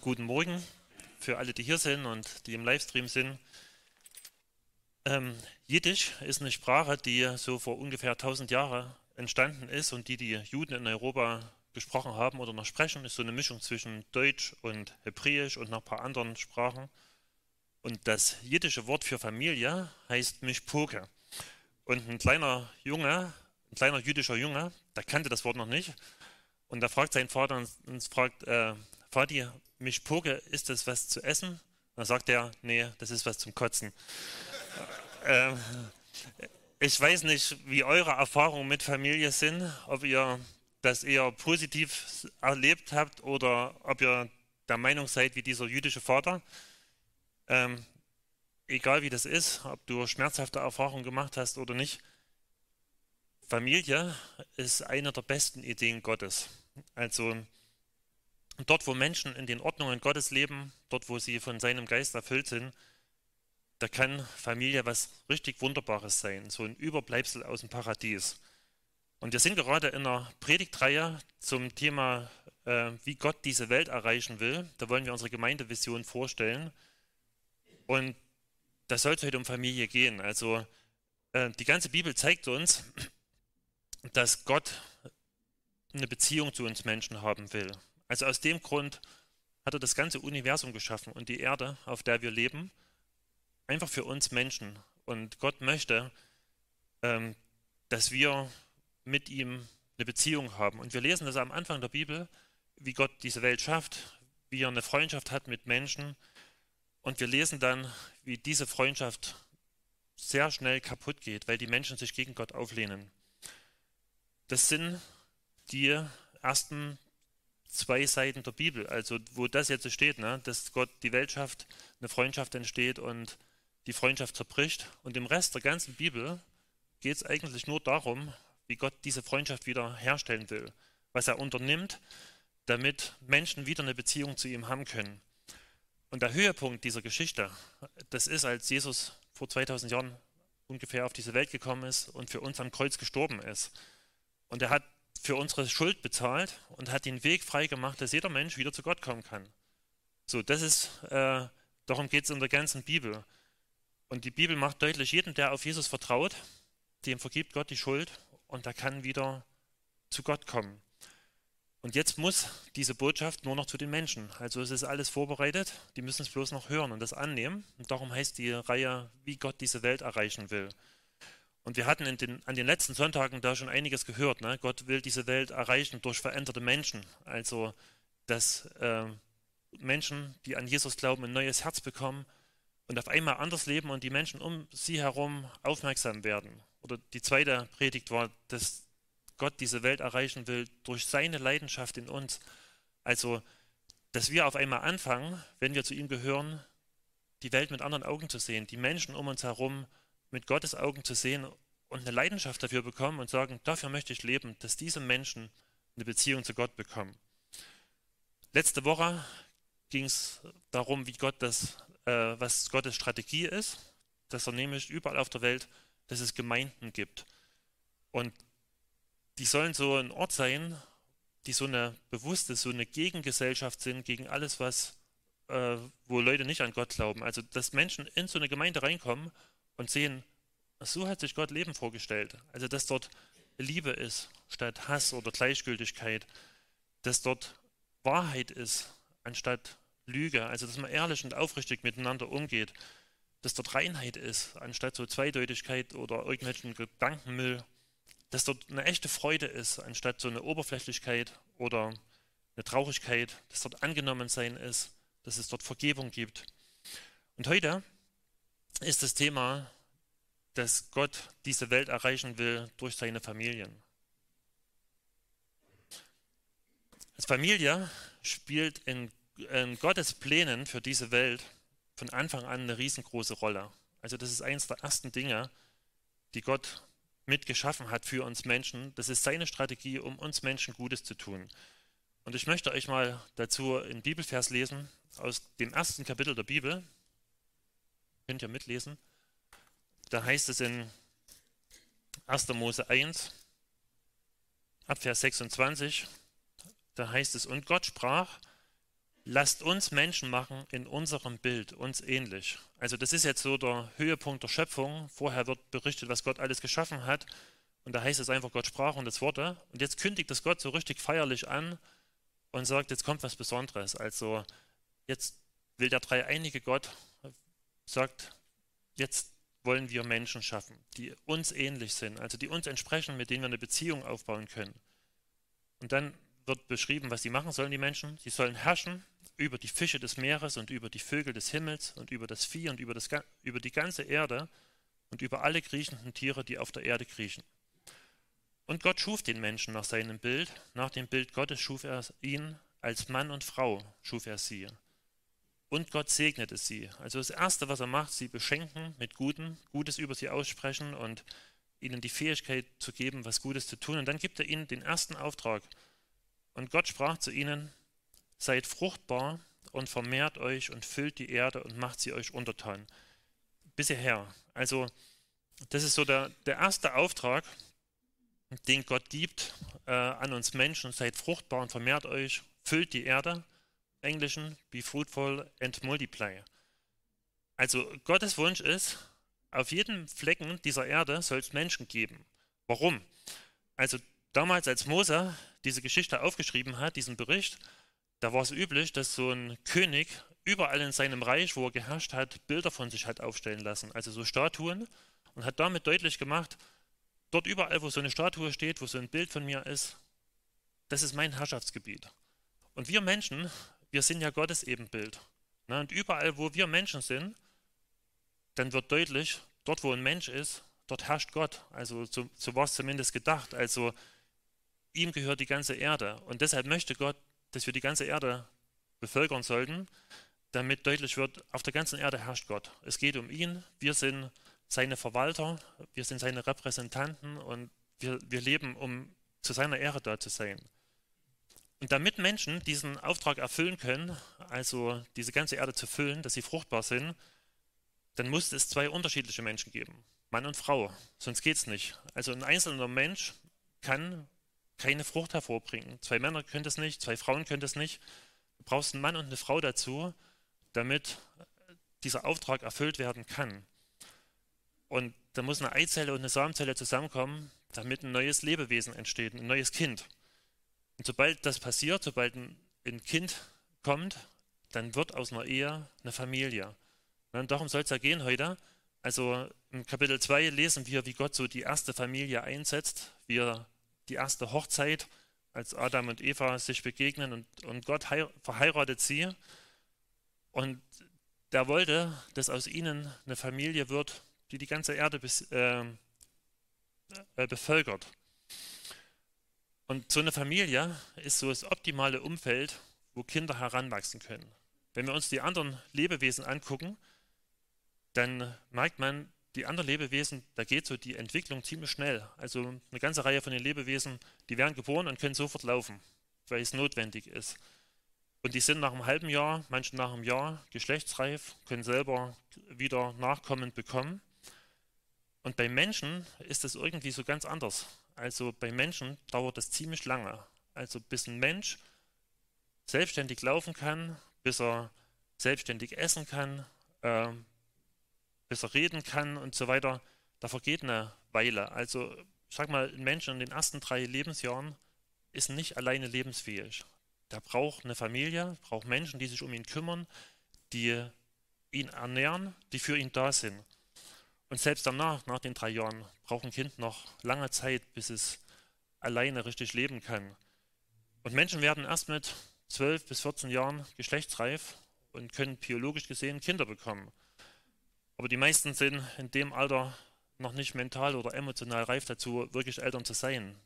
Guten Morgen für alle, die hier sind und die im Livestream sind. Ähm, Jiddisch ist eine Sprache, die so vor ungefähr 1000 Jahren entstanden ist und die die Juden in Europa gesprochen haben oder noch sprechen. Ist so eine Mischung zwischen Deutsch und Hebräisch und noch ein paar anderen Sprachen. Und das jiddische Wort für Familie heißt Mishpoke. Und ein kleiner Junge, ein kleiner jüdischer Junge, der kannte das Wort noch nicht. Und da fragt sein Vater und fragt, äh, Vati, Mischpoke, ist das was zu essen? Dann sagt er, nee, das ist was zum Kotzen. ähm, ich weiß nicht, wie eure Erfahrungen mit Familie sind, ob ihr das eher positiv erlebt habt oder ob ihr der Meinung seid wie dieser jüdische Vater. Ähm, egal wie das ist, ob du schmerzhafte Erfahrungen gemacht hast oder nicht, Familie ist eine der besten Ideen Gottes. Also dort, wo Menschen in den Ordnungen Gottes leben, dort, wo sie von seinem Geist erfüllt sind, da kann Familie was richtig Wunderbares sein, so ein Überbleibsel aus dem Paradies. Und wir sind gerade in einer Predigtreihe zum Thema, äh, wie Gott diese Welt erreichen will. Da wollen wir unsere Gemeindevision vorstellen. Und da soll es heute um Familie gehen. Also äh, die ganze Bibel zeigt uns, dass Gott eine Beziehung zu uns Menschen haben will. Also aus dem Grund hat er das ganze Universum geschaffen und die Erde, auf der wir leben, einfach für uns Menschen. Und Gott möchte, ähm, dass wir mit ihm eine Beziehung haben. Und wir lesen das am Anfang der Bibel, wie Gott diese Welt schafft, wie er eine Freundschaft hat mit Menschen. Und wir lesen dann, wie diese Freundschaft sehr schnell kaputt geht, weil die Menschen sich gegen Gott auflehnen. Das sind die ersten zwei Seiten der Bibel, also wo das jetzt steht, ne, dass Gott die Welt schafft, eine Freundschaft entsteht und die Freundschaft zerbricht. Und im Rest der ganzen Bibel geht es eigentlich nur darum, wie Gott diese Freundschaft wieder herstellen will, was er unternimmt, damit Menschen wieder eine Beziehung zu ihm haben können. Und der Höhepunkt dieser Geschichte, das ist, als Jesus vor 2000 Jahren ungefähr auf diese Welt gekommen ist und für uns am Kreuz gestorben ist. Und er hat für unsere Schuld bezahlt und hat den Weg frei gemacht, dass jeder Mensch wieder zu Gott kommen kann. So, das ist, äh, darum geht es in der ganzen Bibel. Und die Bibel macht deutlich, jeden, der auf Jesus vertraut, dem vergibt Gott die Schuld und der kann wieder zu Gott kommen. Und jetzt muss diese Botschaft nur noch zu den Menschen. Also es ist alles vorbereitet, die müssen es bloß noch hören und das annehmen. Und darum heißt die Reihe, wie Gott diese Welt erreichen will. Und wir hatten den, an den letzten Sonntagen da schon einiges gehört. Ne? Gott will diese Welt erreichen durch veränderte Menschen. Also, dass äh, Menschen, die an Jesus glauben, ein neues Herz bekommen und auf einmal anders leben und die Menschen um sie herum aufmerksam werden. Oder die zweite Predigt war, dass Gott diese Welt erreichen will durch seine Leidenschaft in uns. Also, dass wir auf einmal anfangen, wenn wir zu ihm gehören, die Welt mit anderen Augen zu sehen, die Menschen um uns herum mit Gottes Augen zu sehen und eine Leidenschaft dafür bekommen und sagen, dafür möchte ich leben, dass diese Menschen eine Beziehung zu Gott bekommen. Letzte Woche ging es darum, wie Gott das, äh, was Gottes Strategie ist, dass er nämlich überall auf der Welt, dass es Gemeinden gibt. Und die sollen so ein Ort sein, die so eine bewusste, so eine Gegengesellschaft sind gegen alles, was, äh, wo Leute nicht an Gott glauben. Also, dass Menschen in so eine Gemeinde reinkommen und sehen, so hat sich Gott Leben vorgestellt. Also, dass dort Liebe ist statt Hass oder Gleichgültigkeit, dass dort Wahrheit ist anstatt Lüge, also dass man ehrlich und aufrichtig miteinander umgeht, dass dort Reinheit ist anstatt so Zweideutigkeit oder irgendwelchen Gedankenmüll, dass dort eine echte Freude ist anstatt so eine Oberflächlichkeit oder eine Traurigkeit, dass dort angenommen sein ist, dass es dort Vergebung gibt. Und heute ist das Thema, dass Gott diese Welt erreichen will durch seine Familien. Als Familie spielt in, in Gottes Plänen für diese Welt von Anfang an eine riesengroße Rolle. Also das ist eines der ersten Dinge, die Gott mitgeschaffen hat für uns Menschen. Das ist seine Strategie, um uns Menschen Gutes zu tun. Und ich möchte euch mal dazu einen Bibelvers lesen aus dem ersten Kapitel der Bibel, Könnt ihr mitlesen? Da heißt es in 1. Mose 1, ab Vers 26, da heißt es, und Gott sprach, lasst uns Menschen machen in unserem Bild, uns ähnlich. Also das ist jetzt so der Höhepunkt der Schöpfung. Vorher wird berichtet, was Gott alles geschaffen hat. Und da heißt es einfach, Gott sprach und das Worte. Und jetzt kündigt das Gott so richtig feierlich an und sagt, jetzt kommt was Besonderes. Also jetzt will der dreieinige Gott, sagt, jetzt wollen wir Menschen schaffen, die uns ähnlich sind, also die uns entsprechen, mit denen wir eine Beziehung aufbauen können. Und dann wird beschrieben, was sie machen sollen, die Menschen. Sie sollen herrschen über die Fische des Meeres und über die Vögel des Himmels und über das Vieh und über, das, über die ganze Erde und über alle kriechenden Tiere, die auf der Erde kriechen. Und Gott schuf den Menschen nach seinem Bild. Nach dem Bild Gottes schuf er ihn, als Mann und Frau schuf er sie. Und Gott segnete sie. Also das Erste, was er macht, sie beschenken mit Guten, Gutes über sie aussprechen und ihnen die Fähigkeit zu geben, was Gutes zu tun. Und dann gibt er ihnen den ersten Auftrag. Und Gott sprach zu ihnen, seid fruchtbar und vermehrt euch und füllt die Erde und macht sie euch untertan. Bisher. Also das ist so der, der erste Auftrag, den Gott gibt äh, an uns Menschen. Seid fruchtbar und vermehrt euch, füllt die Erde. Englischen, be fruitful and multiply. Also Gottes Wunsch ist, auf jedem Flecken dieser Erde soll es Menschen geben. Warum? Also damals, als Mose diese Geschichte aufgeschrieben hat, diesen Bericht, da war es üblich, dass so ein König überall in seinem Reich, wo er geherrscht hat, Bilder von sich hat aufstellen lassen, also so Statuen, und hat damit deutlich gemacht, Dort überall, wo so eine Statue steht, wo so ein Bild von mir ist, das ist mein Herrschaftsgebiet. Und wir Menschen, wir sind ja Gottes Ebenbild. Ne? Und überall, wo wir Menschen sind, dann wird deutlich, dort, wo ein Mensch ist, dort herrscht Gott. Also so, so war es zumindest gedacht. Also ihm gehört die ganze Erde. Und deshalb möchte Gott, dass wir die ganze Erde bevölkern sollten, damit deutlich wird, auf der ganzen Erde herrscht Gott. Es geht um ihn. Wir sind seine Verwalter, wir sind seine Repräsentanten und wir, wir leben, um zu seiner Ehre da zu sein. Und damit Menschen diesen Auftrag erfüllen können, also diese ganze Erde zu füllen, dass sie fruchtbar sind, dann muss es zwei unterschiedliche Menschen geben, Mann und Frau, sonst geht es nicht. Also ein einzelner Mensch kann keine Frucht hervorbringen. Zwei Männer können das nicht, zwei Frauen können das nicht. Du brauchst einen Mann und eine Frau dazu, damit dieser Auftrag erfüllt werden kann. Und da muss eine Eizelle und eine Samenzelle zusammenkommen, damit ein neues Lebewesen entsteht, ein neues Kind. Und sobald das passiert, sobald ein, Kind kommt, dann wird aus einer Ehe eine Familie. Und darum soll es ja gehen heute. Also im Kapitel 2 lesen wir, wie Gott so die erste Familie einsetzt, wie er die erste Hochzeit, als Adam und Eva sich begegnen und, und Gott verheiratet sie. Und der wollte, dass aus ihnen eine Familie wird, die die ganze Erde bis, äh, äh, bevölkert. Und so eine Familie ist so das optimale Umfeld, wo Kinder heranwachsen können. Wenn wir uns die anderen Lebewesen angucken, dann merkt man, die anderen Lebewesen, da geht so die Entwicklung ziemlich schnell. Also eine ganze Reihe von den Lebewesen, die werden geboren und können sofort laufen, weil es notwendig ist. Und die sind nach einem halben Jahr, manche nach einem Jahr geschlechtsreif, können selber wieder Nachkommen bekommen. Und bei Menschen ist das irgendwie so ganz anders. Also bei Menschen dauert das ziemlich lange. Also bis ein Mensch selbstständig laufen kann, bis er selbstständig essen kann, äh, bis er reden kann und so weiter, da vergeht eine Weile. Also ich sag mal, ein Mensch in den ersten drei Lebensjahren ist nicht alleine lebensfähig. Der braucht eine Familie, braucht Menschen, die sich um ihn kümmern, die ihn ernähren, die für ihn da sind. Und selbst danach, nach den drei Jahren, braucht ein Kind noch lange Zeit, bis es alleine richtig leben kann. Und Menschen werden erst mit 12 bis 14 Jahren geschlechtsreif und können biologisch gesehen Kinder bekommen. Aber die meisten sind in dem Alter noch nicht mental oder emotional reif dazu, wirklich Eltern zu sein.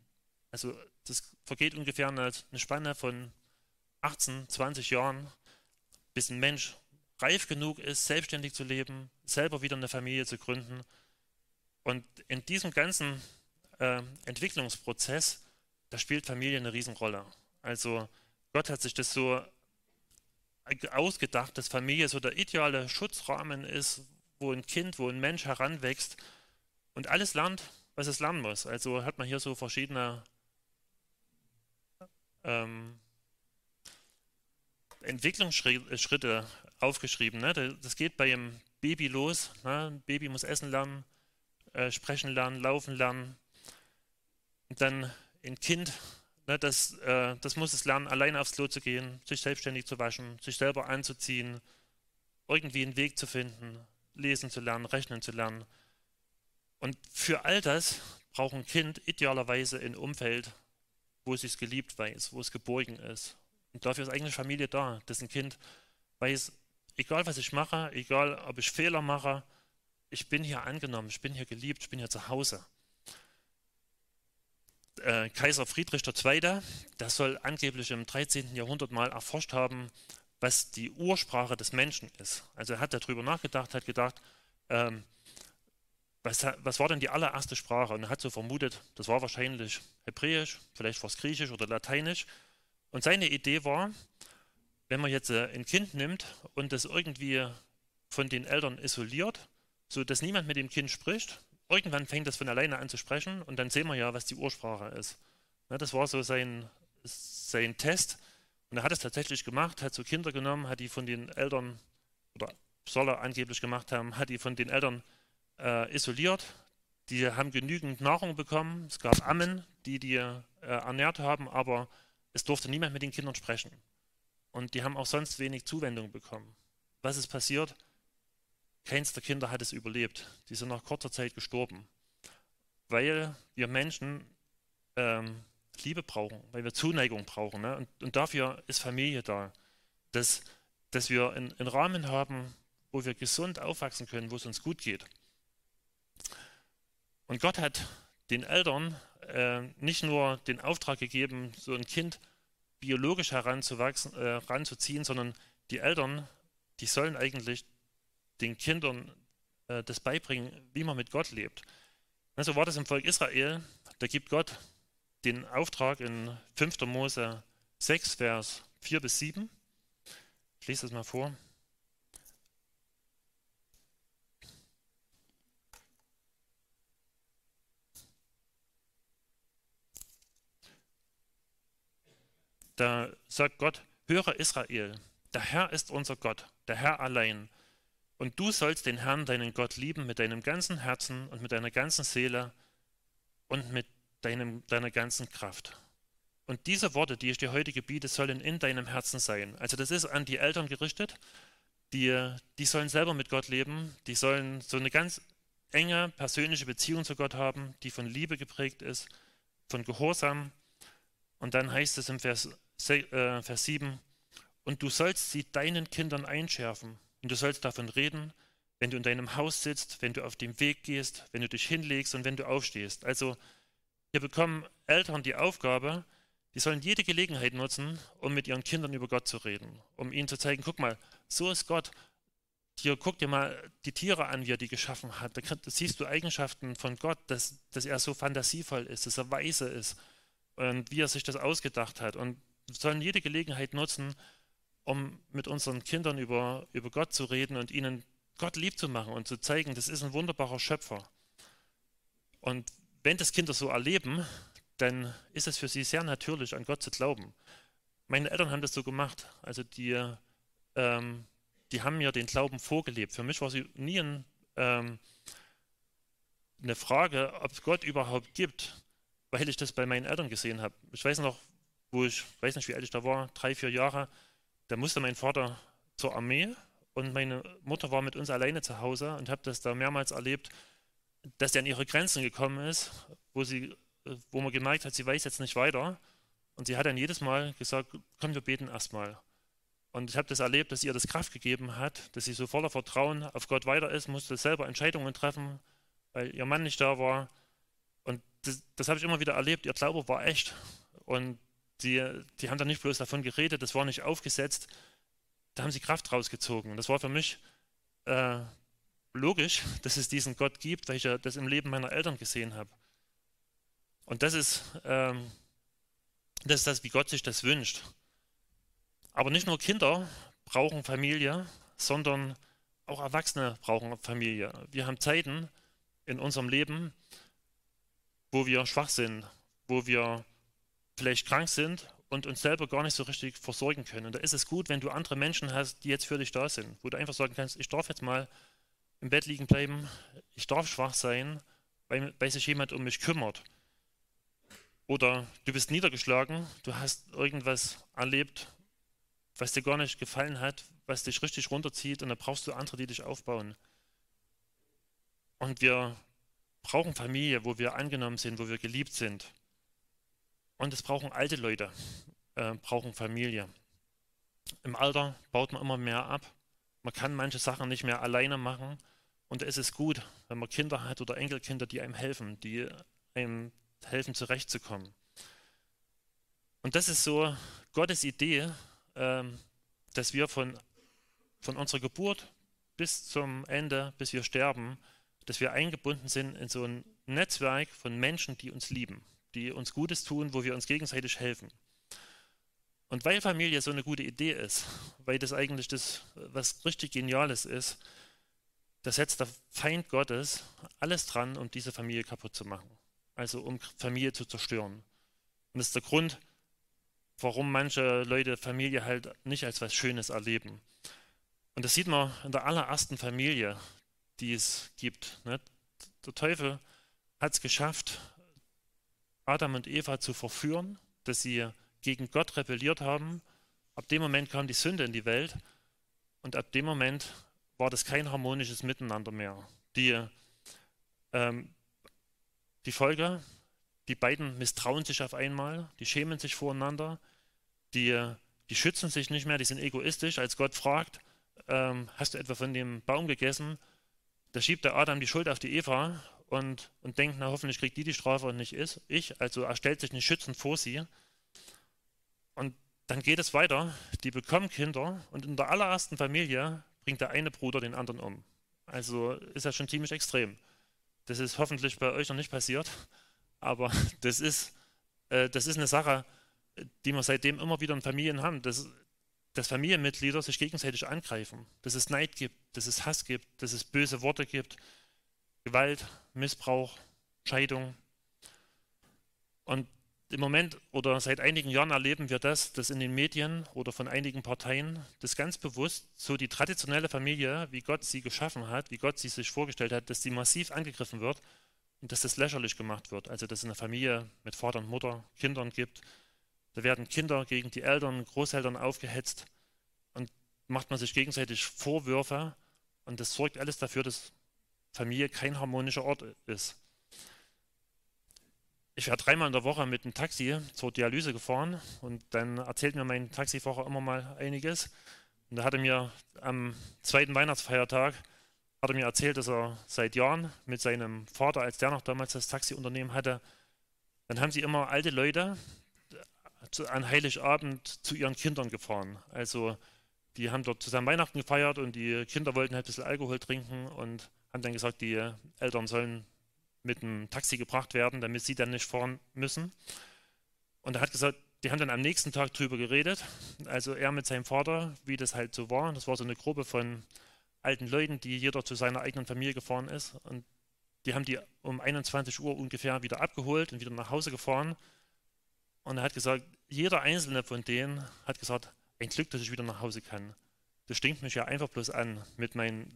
Also das vergeht ungefähr eine, Spanne von 18, 20 Jahren, bis ein Mensch reif genug ist, selbstständig zu leben, selber wieder eine Familie zu gründen. Und in diesem ganzen äh, Entwicklungsprozess, da spielt Familie eine Riesenrolle. Also Gott hat sich das so ausgedacht, dass Familie so der ideale Schutzrahmen ist, wo ein Kind, wo ein Mensch heranwächst und alles lernt, was es lernen muss. Also hat man hier so verschiedene ähm, Entwicklungsschritte aufgeschrieben. Ne? Das geht bei einem Baby los. Ne? Ein Baby muss essen lernen, äh, sprechen lernen, laufen lernen. Und dann ein Kind, ne, das, äh, das muss es lernen, alleine aufs Klo zu gehen, sich selbstständig zu waschen, sich selber anzuziehen, irgendwie einen Weg zu finden, lesen zu lernen, rechnen zu lernen. Und für all das braucht ein Kind idealerweise ein Umfeld, wo es sich geliebt weiß, wo es geborgen ist. Und dafür ist eigentlich Familie da, dass ein Kind weiß, egal was ich mache, egal ob ich Fehler mache, ich bin hier angenommen, ich bin hier geliebt, ich bin hier zu Hause. Äh, Kaiser Friedrich II., der soll angeblich im 13. Jahrhundert mal erforscht haben, was die Ursprache des Menschen ist. Also er hat darüber nachgedacht, hat gedacht, ähm, was, was, war denn die allererste Sprache? Und er hat so vermutet, das war wahrscheinlich Hebräisch, vielleicht war es Griechisch oder Lateinisch. Und seine Idee war, wenn man jetzt äh, ein Kind nimmt und das irgendwie von den Eltern isoliert, so dass niemand mit dem Kind spricht, irgendwann fängt das von alleine an zu sprechen und dann sehen wir ja, was die Ursprache ist. Ja, das war so sein, sein Test. Und er hat es tatsächlich gemacht, hat so Kinder genommen, hat die von den Eltern, oder soll er angeblich gemacht haben, hat die von den Eltern äh, isoliert. Die haben genügend Nahrung bekommen. Es gab Ammen, die die äh, ernährt haben, aber es durfte niemand mit den Kindern sprechen. Und die haben auch sonst wenig Zuwendung bekommen. Was ist passiert? Keins der Kinder hat es überlebt. Die sind nach kurzer Zeit gestorben. Weil wir Menschen ähm, Liebe brauchen, weil wir Zuneigung brauchen. Ne? Und, und, dafür ist Familie da. Dass, dass wir einen, Rahmen haben, wo wir gesund aufwachsen können, wo es uns gut geht. Und Gott hat den Eltern äh, nicht nur den Auftrag gegeben, so ein Kind biologisch heranzuwachsen, äh, heranzuziehen, sondern die Eltern, die sollen eigentlich den Kindern äh, das beibringen, wie man mit Gott lebt. Also war das im Volk Israel, da gibt Gott den Auftrag in 5. Mose 6, Vers 4 bis 7. Ich lese das mal vor. Da sagt Gott, höre Israel, der Herr ist unser Gott, der Herr allein. Und du sollst den Herrn, deinen Gott, lieben mit deinem ganzen Herzen und mit deiner ganzen Seele und mit deinem, deiner ganzen Kraft. Und diese Worte, die ich dir heute gebiete, sollen in deinem Herzen sein. Also das ist an die Eltern gerichtet, die, die sollen selber mit Gott leben, die sollen so eine ganz enge persönliche Beziehung zu Gott haben, die von Liebe geprägt ist, von Gehorsam. Und dann heißt es im Vers, Vers 7, und du sollst sie deinen Kindern einschärfen und du sollst davon reden, wenn du in deinem Haus sitzt, wenn du auf dem Weg gehst, wenn du dich hinlegst und wenn du aufstehst. Also hier bekommen Eltern die Aufgabe, die sollen jede Gelegenheit nutzen, um mit ihren Kindern über Gott zu reden, um ihnen zu zeigen, guck mal, so ist Gott. Hier, guck dir mal die Tiere an, wie er die geschaffen hat. Da siehst du Eigenschaften von Gott, dass, dass er so fantasievoll ist, dass er weise ist und wie er sich das ausgedacht hat. Und sollen jede Gelegenheit nutzen, um mit unseren Kindern über, über Gott zu reden und ihnen Gott lieb zu machen und zu zeigen, das ist ein wunderbarer Schöpfer. Und wenn das Kinder so erleben, dann ist es für sie sehr natürlich, an Gott zu glauben. Meine Eltern haben das so gemacht. Also die, ähm, die haben mir den Glauben vorgelebt. Für mich war sie nie ein, ähm, eine Frage, ob es Gott überhaupt gibt, weil ich das bei meinen Eltern gesehen habe. Ich weiß noch, wo ich, weiß nicht, wie alt ich da war, drei, vier Jahre, da musste mein Vater zur Armee und meine Mutter war mit uns alleine zu Hause und habe das da mehrmals erlebt, dass er an ihre Grenzen gekommen ist, wo sie, wo man gemerkt hat, sie weiß jetzt nicht weiter. Und sie hat dann jedes Mal gesagt, komm, wir beten erstmal. Und ich habe das erlebt, dass ihr das Kraft gegeben hat, dass sie so voller Vertrauen auf Gott weiter ist, musste selber Entscheidungen treffen, weil ihr Mann nicht da war. Und das, das habe ich immer wieder erlebt. Ihr Glaube war echt. Und die, die haben da nicht bloß davon geredet, das war nicht aufgesetzt, da haben sie Kraft rausgezogen. Das war für mich äh, logisch, dass es diesen Gott gibt, weil ich ja das im Leben meiner Eltern gesehen habe. Und das ist, ähm, das ist das, wie Gott sich das wünscht. Aber nicht nur Kinder brauchen Familie, sondern auch Erwachsene brauchen Familie. Wir haben Zeiten in unserem Leben, wo wir schwach sind, wo wir vielleicht krank sind und uns selber gar nicht so richtig versorgen können. Und da ist es gut, wenn du andere Menschen hast, die jetzt für dich da sind, wo du einfach sagen kannst, ich darf jetzt mal im Bett liegen bleiben, ich darf schwach sein, weil, weil sich jemand um mich kümmert. Oder du bist niedergeschlagen, du hast irgendwas erlebt, was dir gar nicht gefallen hat, was dich richtig runterzieht und da brauchst du andere, die dich aufbauen. Und wir brauchen Familie, wo wir angenommen sind, wo wir geliebt sind. Und es brauchen alte Leute, äh, brauchen Familie. Im Alter baut man immer mehr ab. Man kann manche Sachen nicht mehr alleine machen. Und es ist gut, wenn man Kinder hat oder Enkelkinder, die einem helfen, die einem helfen, zurechtzukommen. Und das ist so Gottes Idee, ähm, dass wir von, von unserer Geburt bis zum Ende, bis wir sterben, dass wir eingebunden sind in so ein Netzwerk von Menschen, die uns lieben, die uns Gutes tun, wo wir uns gegenseitig helfen. Und weil Familie so eine gute Idee ist, weil das eigentlich das, was richtig Geniales ist, da setzt der Feind Gottes alles dran, um diese Familie kaputt zu machen. Also um Familie zu zerstören. Und das ist der Grund, warum manche Leute Familie halt nicht als was Schönes erleben. Und das sieht man in der allerersten Familie, die es gibt. Ne? Der Teufel hat es geschafft, Adam und Eva zu verführen, dass sie gegen Gott rebelliert haben. Ab dem Moment kam die Sünde in die Welt und ab dem Moment war das kein harmonisches Miteinander mehr. Die, ähm, die Folge, die beiden misstrauen sich auf einmal, die schämen sich voreinander, die, die schützen sich nicht mehr, die sind egoistisch. Als Gott fragt, ähm, hast du etwa von dem Baum gegessen? Da schiebt der Adam die Schuld auf die Eva und, und denkt, na hoffentlich kriegt die die Strafe und nicht ich. Also er stellt sich nicht schützend vor sie. Und dann geht es weiter. Die bekommen Kinder und in der allerersten Familie bringt der eine Bruder den anderen um. Also ist ja schon ziemlich extrem. Das ist hoffentlich bei euch noch nicht passiert, aber das ist, äh, das ist eine Sache, die wir seitdem immer wieder in Familien haben. Das, dass Familienmitglieder sich gegenseitig angreifen, dass es Neid gibt, dass es Hass gibt, dass es böse Worte gibt, Gewalt, Missbrauch, Scheidung. Und im Moment oder seit einigen Jahren erleben wir das, dass in den Medien oder von einigen Parteien das ganz bewusst so die traditionelle Familie, wie Gott sie geschaffen hat, wie Gott sie sich vorgestellt hat, dass sie massiv angegriffen wird und dass das lächerlich gemacht wird. Also dass es eine Familie mit Vater und Mutter, Kindern gibt, da werden Kinder gegen die Eltern, Großeltern aufgehetzt und macht man sich gegenseitig Vorwürfe und das sorgt alles dafür, dass Familie kein harmonischer Ort ist. Ich werde dreimal in der Woche mit dem Taxi zur Dialyse gefahren und dann erzählt mir mein Taxifahrer immer mal einiges. Und da hat er mir am zweiten Weihnachtsfeiertag hat er mir erzählt, dass er seit Jahren mit seinem Vater, als der noch damals das Taxiunternehmen hatte, dann haben sie immer alte Leute, an Heiligabend zu ihren Kindern gefahren. Also die haben dort zusammen Weihnachten gefeiert und die Kinder wollten halt ein bisschen Alkohol trinken und haben dann gesagt, die Eltern sollen mit einem Taxi gebracht werden, damit sie dann nicht fahren müssen. Und er hat gesagt, die haben dann am nächsten Tag drüber geredet, also er mit seinem Vater, wie das halt so war. Das war so eine Gruppe von alten Leuten, die jeder zu seiner eigenen Familie gefahren ist. Und die haben die um 21 Uhr ungefähr wieder abgeholt und wieder nach Hause gefahren. Und er hat gesagt, jeder einzelne von denen hat gesagt, ein Glück, dass ich wieder nach Hause kann. Das stinkt mich ja einfach bloß an, mit meinen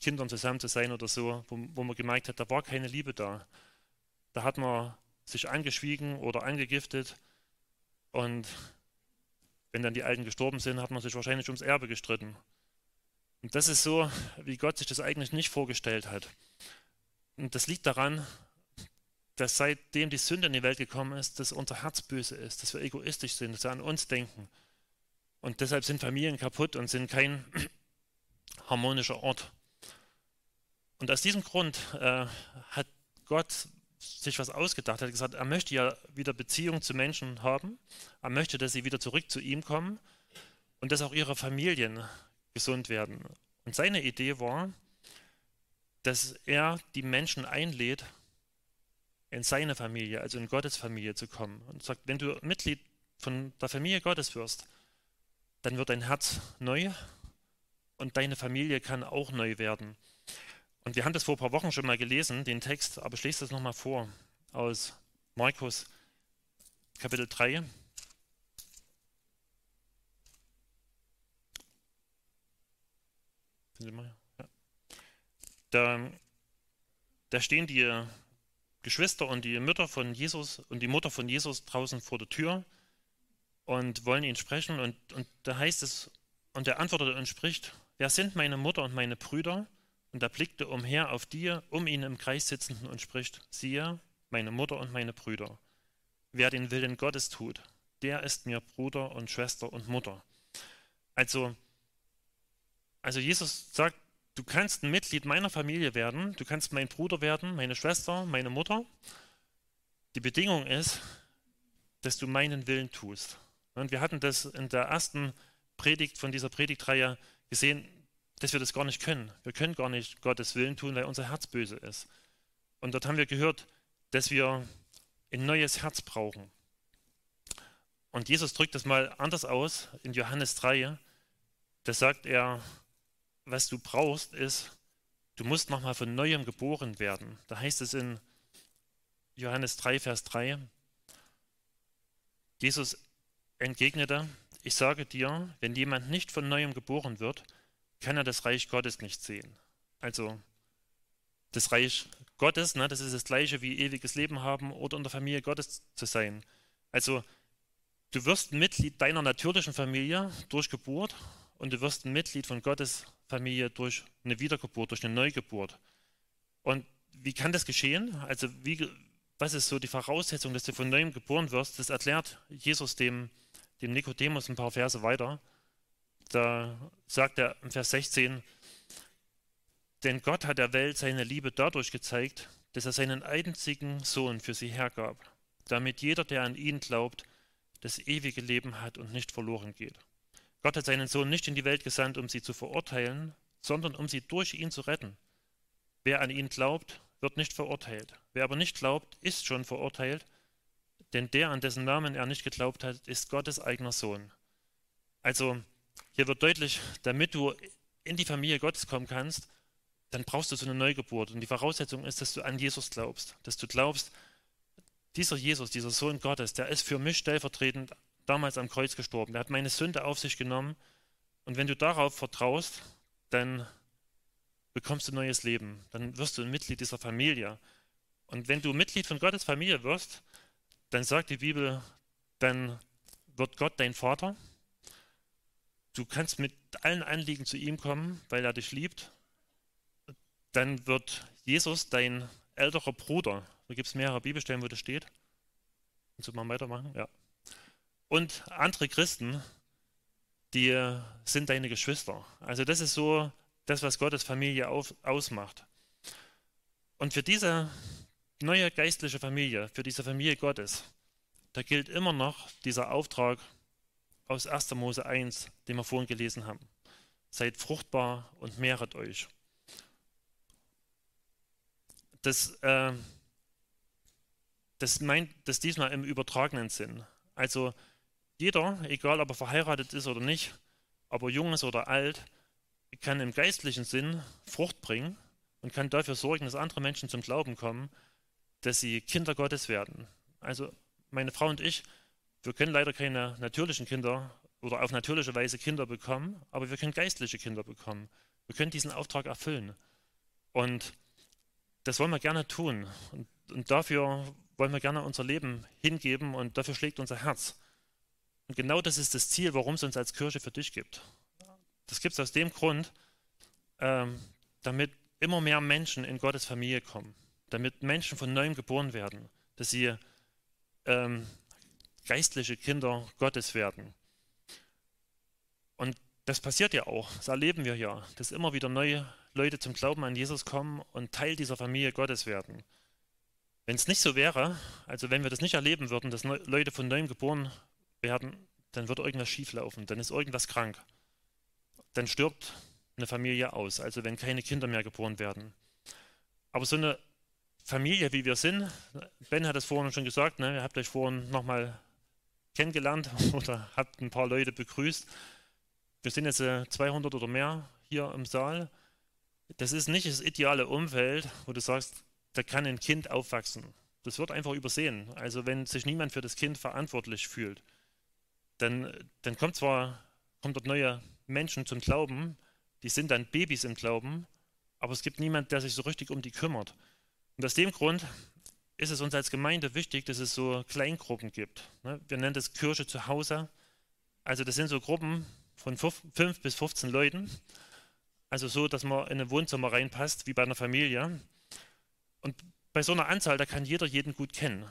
Kindern zusammen zu sein oder so, wo, wo man gemerkt hat, da war keine Liebe da. Da hat man sich angeschwiegen oder angegiftet und wenn dann die Alten gestorben sind, hat man sich wahrscheinlich ums Erbe gestritten. Und das ist so, wie Gott sich das eigentlich nicht vorgestellt hat. Und das liegt daran, dass seitdem die Sünde in die Welt gekommen ist, dass unser Herz böse ist, dass wir egoistisch sind, dass wir an uns denken. Und deshalb sind Familien kaputt und sind kein harmonischer Ort. Und aus diesem Grund äh, hat Gott sich was ausgedacht. Er hat gesagt, er möchte ja wieder Beziehung zu Menschen haben. Er möchte, dass sie wieder zurück zu ihm kommen und dass auch ihre Familien gesund werden. Und seine Idee war, dass er die Menschen einlädt, in seine Familie, also in Gottes Familie zu kommen. Und sagt, wenn du Mitglied von der Familie Gottes wirst, dann wird dein Herz neu und deine Familie kann auch neu werden. Und wir haben das vor ein paar Wochen schon mal gelesen, den Text, aber ich lese das nochmal vor aus Markus Kapitel 3. Da, da stehen die Geschwister und die Mütter von Jesus und die Mutter von Jesus draußen vor der Tür und wollen ihn sprechen. Und, und da heißt es, und er antwortet und spricht, wer sind meine Mutter und meine Brüder? Und er blickte umher auf die um ihn im Kreis sitzenden und spricht, siehe, meine Mutter und meine Brüder. Wer den Willen Gottes tut, der ist mir Bruder und Schwester und Mutter. Also, also Jesus sagt, du kannst ein Mitglied meiner Familie werden, du kannst mein Bruder werden, meine Schwester, meine Mutter. Die Bedingung ist, dass du meinen Willen tust. Und wir hatten das in der ersten Predigt von dieser Predigtreihe gesehen, dass wir das gar nicht können. Wir können gar nicht Gottes Willen tun, weil unser Herz böse ist. Und dort haben wir gehört, dass wir ein neues Herz brauchen. Und Jesus drückt das mal anders aus in Johannes 3. Da sagt er, was du brauchst, ist, du musst nochmal von neuem geboren werden. Da heißt es in Johannes 3, Vers 3, Jesus entgegnete, ich sage dir, wenn jemand nicht von neuem geboren wird, kann er das Reich Gottes nicht sehen. Also das Reich Gottes, ne, das ist das gleiche wie ewiges Leben haben oder in der Familie Gottes zu sein. Also du wirst Mitglied deiner natürlichen Familie durch Geburt und du wirst ein Mitglied von Gottes Familie durch eine Wiedergeburt, durch eine Neugeburt. Und wie kann das geschehen? Also wie, was ist so die Voraussetzung, dass du von neuem geboren wirst? Das erklärt Jesus dem, dem Nikodemus ein paar Verse weiter. Da sagt er im Vers 16, denn Gott hat der Welt seine Liebe dadurch gezeigt, dass er seinen einzigen Sohn für sie hergab, damit jeder, der an ihn glaubt, das ewige Leben hat und nicht verloren geht. Gott hat seinen Sohn nicht in die Welt gesandt, um sie zu verurteilen, sondern um sie durch ihn zu retten. Wer an ihn glaubt, wird nicht verurteilt. Wer aber nicht glaubt, ist schon verurteilt, denn der, an dessen Namen er nicht geglaubt hat, ist Gottes eigener Sohn. Also hier wird deutlich, damit du in die Familie Gottes kommen kannst, dann brauchst du so eine Neugeburt. Und die Voraussetzung ist, dass du an Jesus glaubst, dass du glaubst, dieser Jesus, dieser Sohn Gottes, der ist für mich stellvertretend damals am Kreuz gestorben. Er hat meine Sünde auf sich genommen. Und wenn du darauf vertraust, dann bekommst du neues Leben. Dann wirst du ein Mitglied dieser Familie. Und wenn du Mitglied von Gottes Familie wirst, dann sagt die Bibel, dann wird Gott dein Vater. Du kannst mit allen Anliegen zu ihm kommen, weil er dich liebt. Dann wird Jesus dein älterer Bruder. Da gibt es mehrere Bibelstellen, wo das steht. Kannst du mal weitermachen? Ja. Und andere Christen, die sind deine Geschwister. Also das ist so das, was Gottes Familie auf, ausmacht. Und für diese neue geistliche Familie, für diese Familie Gottes, da gilt immer noch dieser Auftrag aus 1. Mose 1, den wir vorhin gelesen haben. Seid fruchtbar und mehret euch. Das, äh, das meint das diesmal im übertragenen Sinn. Also jeder, egal ob er verheiratet ist oder nicht, ob er jung ist oder alt, kann im geistlichen Sinn Frucht bringen und kann dafür sorgen, dass andere Menschen zum Glauben kommen, dass sie Kinder Gottes werden. Also meine Frau und ich, wir können leider keine natürlichen Kinder oder auf natürliche Weise Kinder bekommen, aber wir können geistliche Kinder bekommen. Wir können diesen Auftrag erfüllen. Und das wollen wir gerne tun. Und, und dafür wollen wir gerne unser Leben hingeben und dafür schlägt unser Herz. Und genau das ist das Ziel, warum es uns als Kirche für dich gibt. Das gibt es aus dem Grund, ähm, damit immer mehr Menschen in Gottes Familie kommen, damit Menschen von neuem geboren werden, dass sie ähm, geistliche Kinder Gottes werden. Und das passiert ja auch, das erleben wir ja, dass immer wieder neue Leute zum Glauben an Jesus kommen und Teil dieser Familie Gottes werden. Wenn es nicht so wäre, also wenn wir das nicht erleben würden, dass Leute von neuem geboren werden, dann wird irgendwas schieflaufen, dann ist irgendwas krank. Dann stirbt eine Familie aus, also wenn keine Kinder mehr geboren werden. Aber so eine Familie, wie wir sind, Ben hat es vorhin schon gesagt, ne, ihr habt euch vorhin nochmal kennengelernt oder habt ein paar Leute begrüßt. Wir sind jetzt 200 äh, oder mehr hier im Saal. Das ist nicht das ideale Umfeld, wo du sagst, da kann ein Kind aufwachsen. Das wird einfach übersehen. Also wenn sich niemand für das Kind verantwortlich fühlt dann, dann kommt zwar kommt dort neue Menschen zum Glauben, die sind dann Babys im Glauben, aber es gibt niemanden, der sich so richtig um die kümmert. Und aus dem Grund ist es uns als Gemeinde wichtig, dass es so Kleingruppen gibt. Ne? Wir nennen das Kirche zu Hause. Also das sind so Gruppen von 5 bis 15 Leuten. Also so, dass man in ein Wohnzimmer reinpasst, wie bei einer Familie. Und bei so einer Anzahl, da kann jeder jeden gut kennen.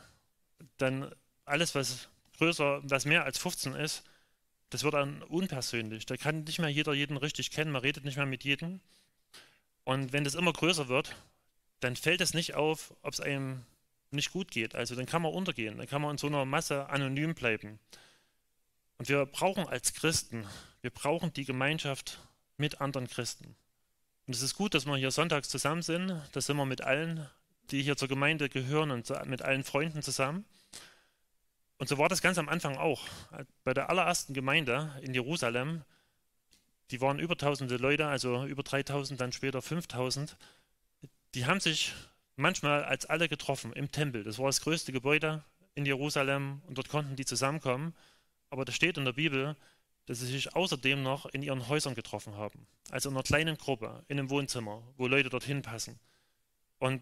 Dann alles, was größer, was mehr als 15 ist, das wird dann unpersönlich. Da kann nicht mehr jeder jeden richtig kennen, man redet nicht mehr mit jedem. Und wenn das immer größer wird, dann fällt es nicht auf, ob es einem nicht gut geht. Also dann kann man untergehen, dann kann man in so einer Masse anonym bleiben. Und wir brauchen als Christen, wir brauchen die Gemeinschaft mit anderen Christen. Und es ist gut, dass wir hier sonntags zusammen sind. Da sind wir mit allen, die hier zur Gemeinde gehören und mit allen Freunden zusammen. Und so war das ganz am Anfang auch. Bei der allerersten Gemeinde in Jerusalem, die waren über tausende Leute, also über 3000, dann später 5000. Die haben sich manchmal als alle getroffen im Tempel. Das war das größte Gebäude in Jerusalem und dort konnten die zusammenkommen. Aber da steht in der Bibel, dass sie sich außerdem noch in ihren Häusern getroffen haben. Also in einer kleinen Gruppe, in einem Wohnzimmer, wo Leute dorthin passen. Und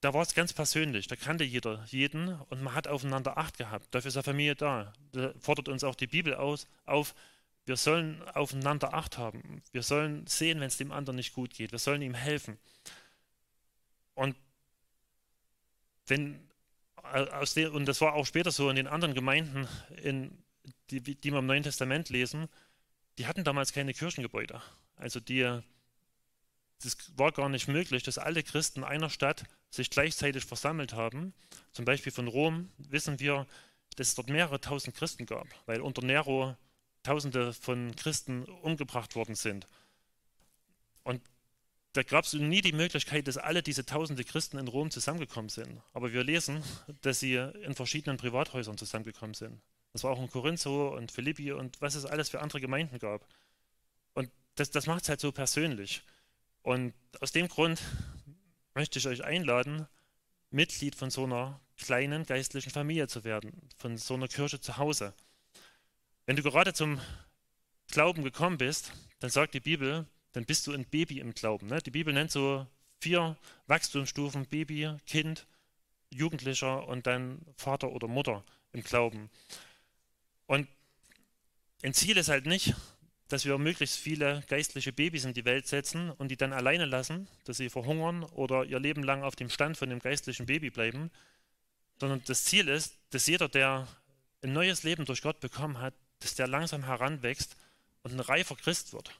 da war es ganz persönlich, da kannte jeder jeden und man hat aufeinander Acht gehabt. Dafür ist eine Familie da. Da fordert uns auch die Bibel aus, auf, wir sollen aufeinander Acht haben. Wir sollen sehen, wenn es dem anderen nicht gut geht. Wir sollen ihm helfen. Und wenn aus der, und das war auch später so in den anderen Gemeinden, in, die, die wir im Neuen Testament lesen, die hatten damals keine Kirchengebäude. Also die, das war gar nicht möglich, dass alle Christen einer Stadt sich gleichzeitig versammelt haben. Zum Beispiel von Rom wissen wir, dass es dort mehrere tausend Christen gab, weil unter Nero Tausende von Christen umgebracht worden sind. Und da gab es nie die Möglichkeit, dass alle diese tausende Christen in Rom zusammengekommen sind. Aber wir lesen, dass sie in verschiedenen Privathäusern zusammengekommen sind. Das war auch in Korinth und Philippi und was es alles für andere Gemeinden gab. Und das, das macht es halt so persönlich. Und aus dem Grund möchte ich euch einladen, Mitglied von so einer kleinen geistlichen Familie zu werden, von so einer Kirche zu Hause. Wenn du gerade zum Glauben gekommen bist, dann sagt die Bibel, dann bist du ein Baby im Glauben. Ne? Die Bibel nennt so vier Wachstumsstufen, Baby, Kind, Jugendlicher und dann Vater oder Mutter im Glauben. Und ein Ziel ist halt nicht, dass wir möglichst viele geistliche Babys in die Welt setzen und die dann alleine lassen, dass sie verhungern oder ihr Leben lang auf dem Stand von dem geistlichen Baby bleiben, sondern das Ziel ist, dass jeder, der ein neues Leben durch Gott bekommen hat, dass der langsam heranwächst und ein reifer Christ wird,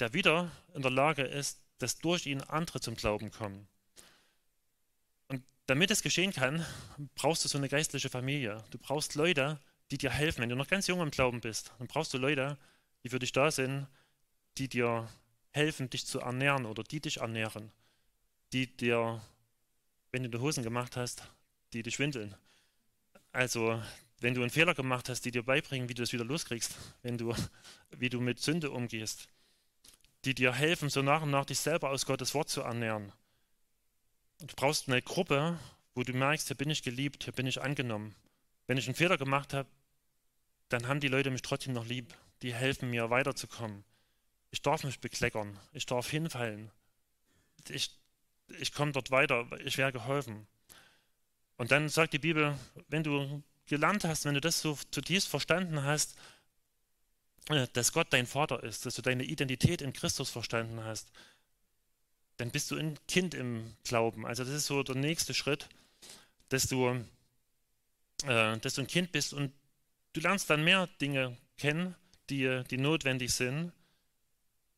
der wieder in der Lage ist, dass durch ihn andere zum Glauben kommen. Und damit es geschehen kann, brauchst du so eine geistliche Familie. Du brauchst Leute, die dir helfen. Wenn du noch ganz jung im Glauben bist, dann brauchst du Leute, die für dich da sind, die dir helfen, dich zu ernähren oder die dich ernähren, die dir, wenn du die Hosen gemacht hast, die dich windeln. Also, wenn du einen Fehler gemacht hast, die dir beibringen, wie du es wieder loskriegst, wenn du, wie du mit Sünde umgehst, die dir helfen, so nach und nach dich selber aus Gottes Wort zu ernähren. Du brauchst eine Gruppe, wo du merkst, hier bin ich geliebt, hier bin ich angenommen. Wenn ich einen Fehler gemacht habe, dann haben die Leute mich trotzdem noch lieb die helfen mir weiterzukommen. Ich darf mich bekleckern, ich darf hinfallen. Ich, ich komme dort weiter, ich werde geholfen. Und dann sagt die Bibel, wenn du gelernt hast, wenn du das so zutiefst verstanden hast, dass Gott dein Vater ist, dass du deine Identität in Christus verstanden hast, dann bist du ein Kind im Glauben. Also das ist so der nächste Schritt, dass du, äh, dass du ein Kind bist und du lernst dann mehr Dinge kennen, die, die notwendig sind.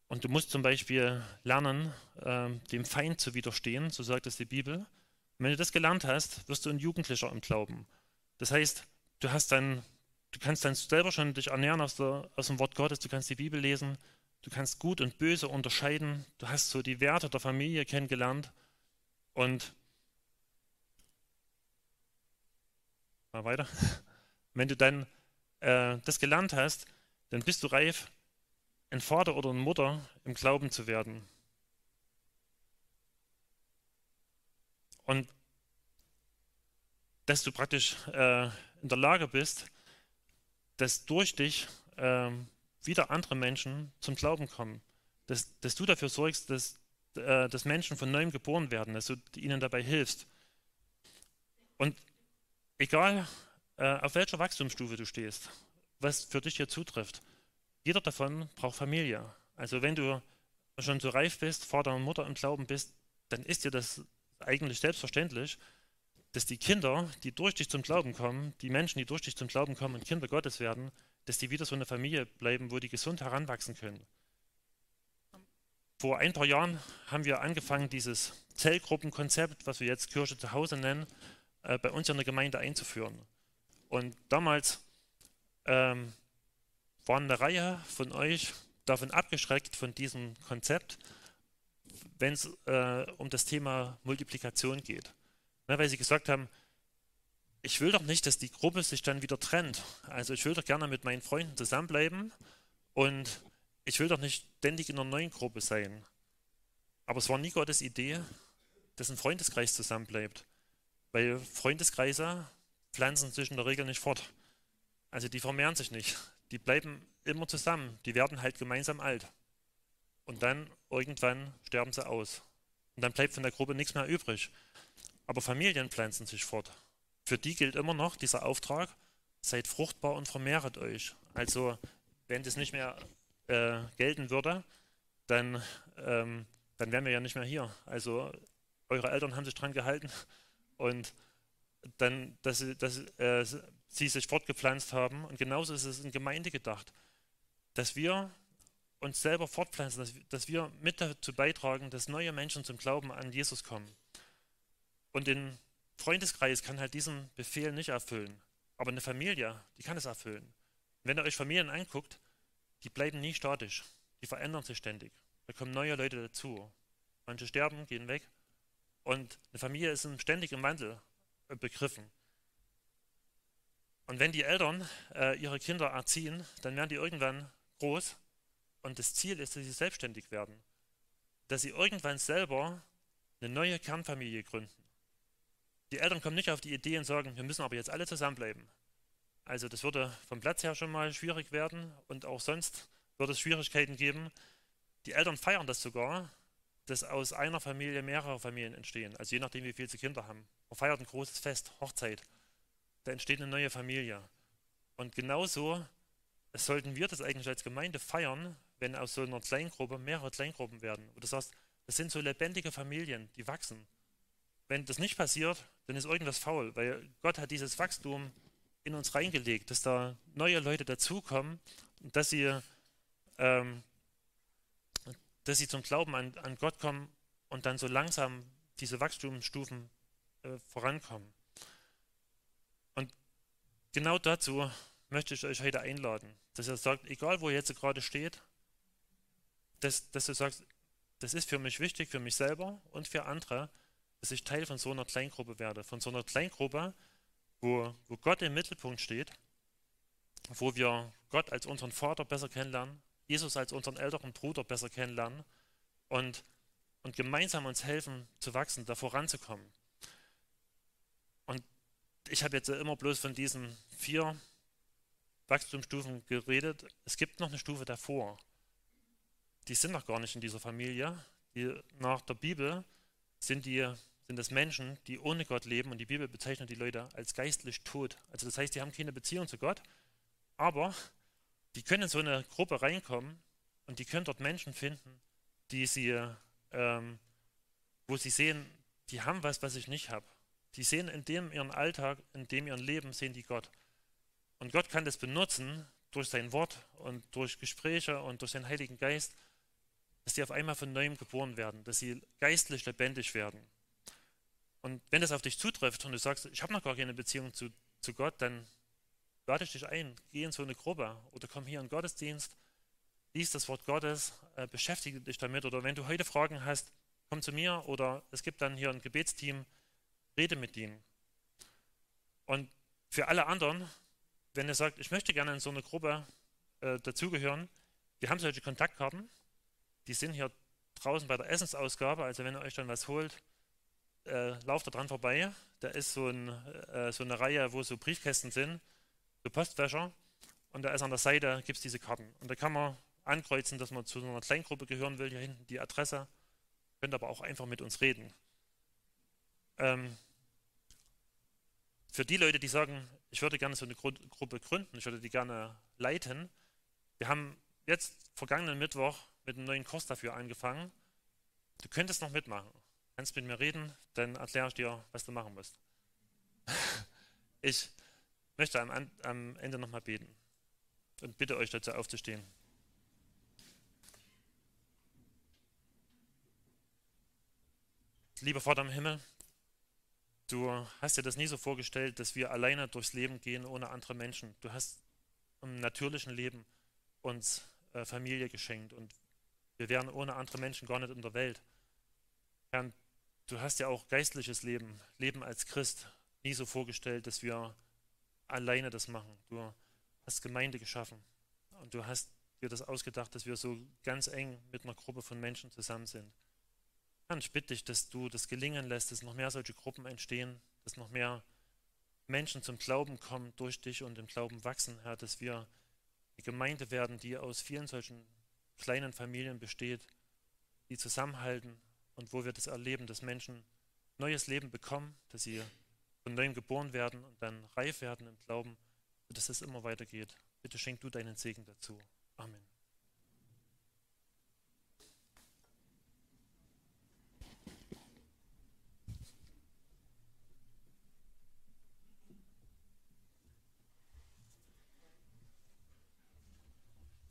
Und du musst zum Beispiel lernen, äh, dem Feind zu widerstehen, so sagt es die Bibel. Und wenn du das gelernt hast, wirst du ein Jugendlicher im Glauben. Das heißt, du hast dann, du kannst dann selber schon dich ernähren aus, der, aus dem Wort Gottes, du kannst die Bibel lesen, du kannst gut und böse unterscheiden, du hast so die Werte der Familie kennengelernt und mal weiter. Wenn du dann äh, das gelernt hast, dann bist du reif, ein Vater oder eine Mutter im Glauben zu werden. Und dass du praktisch äh, in der Lage bist, dass durch dich äh, wieder andere Menschen zum Glauben kommen. dass, dass du dafür sorgst, dass, äh, dass Menschen von neuem geboren werden, dass du ihnen dabei hilfst. Und egal, äh, auf welcher Wachstumsstufe du stehst, was für dich hier zutrifft, jeder davon braucht Familie. Also wenn du schon so reif bist, Vater und Mutter im Glauben bist, dann ist dir das eigentlich selbstverständlich, dass die Kinder, die durch dich zum Glauben kommen, die Menschen, die durch dich zum Glauben kommen und Kinder Gottes werden, dass die wieder so eine Familie bleiben, wo die gesund heranwachsen können. Vor ein paar Jahren haben wir angefangen, dieses Zellgruppenkonzept, was wir jetzt Kirche zu Hause nennen, äh, bei uns in der Gemeinde einzuführen. Und damals ähm, waren eine Reihe von euch davon abgeschreckt von diesem Konzept, wenn es äh, um das Thema Multiplikation geht. Ne, weil sie gesagt haben, ich will doch nicht, dass die Gruppe sich dann wieder trennt. Also ich will doch gerne mit meinen Freunden zusammenbleiben und ich will doch nicht ständig in einer neuen Gruppe sein. Aber es war nie Gottes Idee, dass ein Freundeskreis zusammenbleibt. Weil Freundeskreise pflanzen sich in der Regel nicht fort. Also die vermehren sich nicht. Die bleiben immer zusammen. Die werden halt gemeinsam alt. Und dann irgendwann sterben sie aus. Und dann bleibt von der Gruppe nichts mehr übrig. Aber Familien pflanzen sich fort. Für die gilt immer noch dieser Auftrag, seid fruchtbar und vermehret euch. Also wenn das nicht mehr äh, gelten würde, dann, ähm, dann wären wir ja nicht mehr hier. Also eure Eltern haben sich dran gehalten und dann, dass, sie, dass äh, sie sich fortgepflanzt haben. Und genauso ist es in Gemeinde gedacht, dass wir uns selber fortpflanzen, dass, dass wir mit dazu beitragen, dass neue Menschen zum Glauben an Jesus kommen. Und den Freundeskreis kann halt diesen Befehl nicht erfüllen. Aber eine Familie, die kann es erfüllen. Wenn ihr euch Familien anguckt, die bleiben nie statisch. Die verändern sich ständig. Da kommen neue Leute dazu. Manche sterben, gehen weg. Und eine Familie ist ständig im Wandel äh, begriffen. Und wenn die Eltern äh, ihre Kinder erziehen, dann werden die irgendwann groß. Und das Ziel ist, dass sie selbstständig werden. Dass sie irgendwann selber eine neue Kernfamilie gründen. Die Eltern kommen nicht auf die Idee und sagen, wir müssen aber jetzt alle zusammenbleiben. Also das würde vom Platz her schon mal schwierig werden und auch sonst würde es Schwierigkeiten geben. Die Eltern feiern das sogar, dass aus einer Familie mehrere Familien entstehen. Also je nachdem, wie viele sie Kinder haben. Man feiert ein großes Fest, Hochzeit. Da entsteht eine neue Familie. Und genauso sollten wir das eigentlich als Gemeinde feiern, wenn aus so einer Kleingruppe mehrere Kleingruppen werden. Und du sagst, das sind so lebendige Familien, die wachsen. Wenn das nicht passiert, dann ist irgendwas faul, weil Gott hat dieses Wachstum in uns reingelegt, dass da neue Leute dazukommen und dass sie, ähm, dass sie zum Glauben an, an Gott kommen und dann so langsam diese Wachstumsstufen äh, vorankommen. Und genau dazu möchte ich euch heute einladen, dass ihr sagt, egal wo ihr jetzt gerade steht, dass, dass du sagst, das ist für mich wichtig, für mich selber und für andere, dass ich Teil von so einer Kleingruppe werde, von so einer Kleingruppe, wo, wo Gott im Mittelpunkt steht, wo wir Gott als unseren Vater besser kennenlernen, Jesus als unseren älteren Bruder besser kennenlernen und, und gemeinsam uns helfen zu wachsen, da voranzukommen. Und ich habe jetzt immer bloß von diesen vier Wachstumsstufen geredet. Es gibt noch eine Stufe davor. Die sind noch gar nicht in dieser Familie. Die, nach der Bibel sind die sind das Menschen, die ohne Gott leben und die Bibel bezeichnet die Leute als geistlich tot. Also das heißt, die haben keine Beziehung zu Gott, aber die können in so eine Gruppe reinkommen und die können dort Menschen finden, die sie, ähm, wo sie sehen, die haben was, was ich nicht habe. Die sehen in dem ihren Alltag, in dem ihren Leben, sehen die Gott. Und Gott kann das benutzen durch sein Wort und durch Gespräche und durch den Heiligen Geist, dass sie auf einmal von neuem geboren werden, dass sie geistlich lebendig werden. Und wenn das auf dich zutrifft und du sagst, ich habe noch gar keine Beziehung zu, zu Gott, dann lade ich dich ein, geh in so eine Gruppe oder komm hier in den Gottesdienst, lies das Wort Gottes, äh, beschäftige dich damit oder wenn du heute Fragen hast, komm zu mir oder es gibt dann hier ein Gebetsteam, rede mit ihnen. Und für alle anderen, wenn ihr sagt, ich möchte gerne in so eine Gruppe äh, dazugehören, wir haben solche Kontaktkarten, die sind hier draußen bei der Essensausgabe, also wenn ihr euch dann was holt, äh, lauft da dran vorbei. Da ist so, ein, äh, so, eine Reihe, wo so Briefkästen sind, so Postwäscher. Und da ist an der Seite, gibt es diese Karten. Und da kann man ankreuzen, dass man zu einer Kleingruppe gehören will. Hier hinten die Adresse. Könnt aber auch einfach mit uns reden. Ähm, für die Leute, die sagen, ich würde gerne so eine Gruppe gründen, ich würde die gerne leiten, wir haben jetzt vergangenen Mittwoch mit einem neuen Kurs dafür angefangen. Du könntest noch mitmachen. Kannst mit mir reden, dann erkläre ich dir, was du machen musst. Ich möchte am, am Ende nochmal beten und bitte euch dazu aufzustehen. Lieber Vater im Himmel, du hast dir das nie so vorgestellt, dass wir alleine durchs Leben gehen ohne andere Menschen. Du hast im natürlichen Leben uns äh, Familie geschenkt und wir wären ohne andere Menschen gar nicht in der Welt. Herr, du hast ja auch geistliches Leben, Leben als Christ, nie so vorgestellt, dass wir alleine das machen. Du hast Gemeinde geschaffen und du hast dir das ausgedacht, dass wir so ganz eng mit einer Gruppe von Menschen zusammen sind. Herr, ich bitte dich, dass du das gelingen lässt, dass noch mehr solche Gruppen entstehen, dass noch mehr Menschen zum Glauben kommen durch dich und im Glauben wachsen, Herr, dass wir eine Gemeinde werden, die aus vielen solchen kleinen Familien besteht, die zusammenhalten und wo wir das erleben, dass Menschen neues Leben bekommen, dass sie von neuem geboren werden und dann reif werden im Glauben, dass es immer weitergeht. Bitte schenk du deinen Segen dazu. Amen.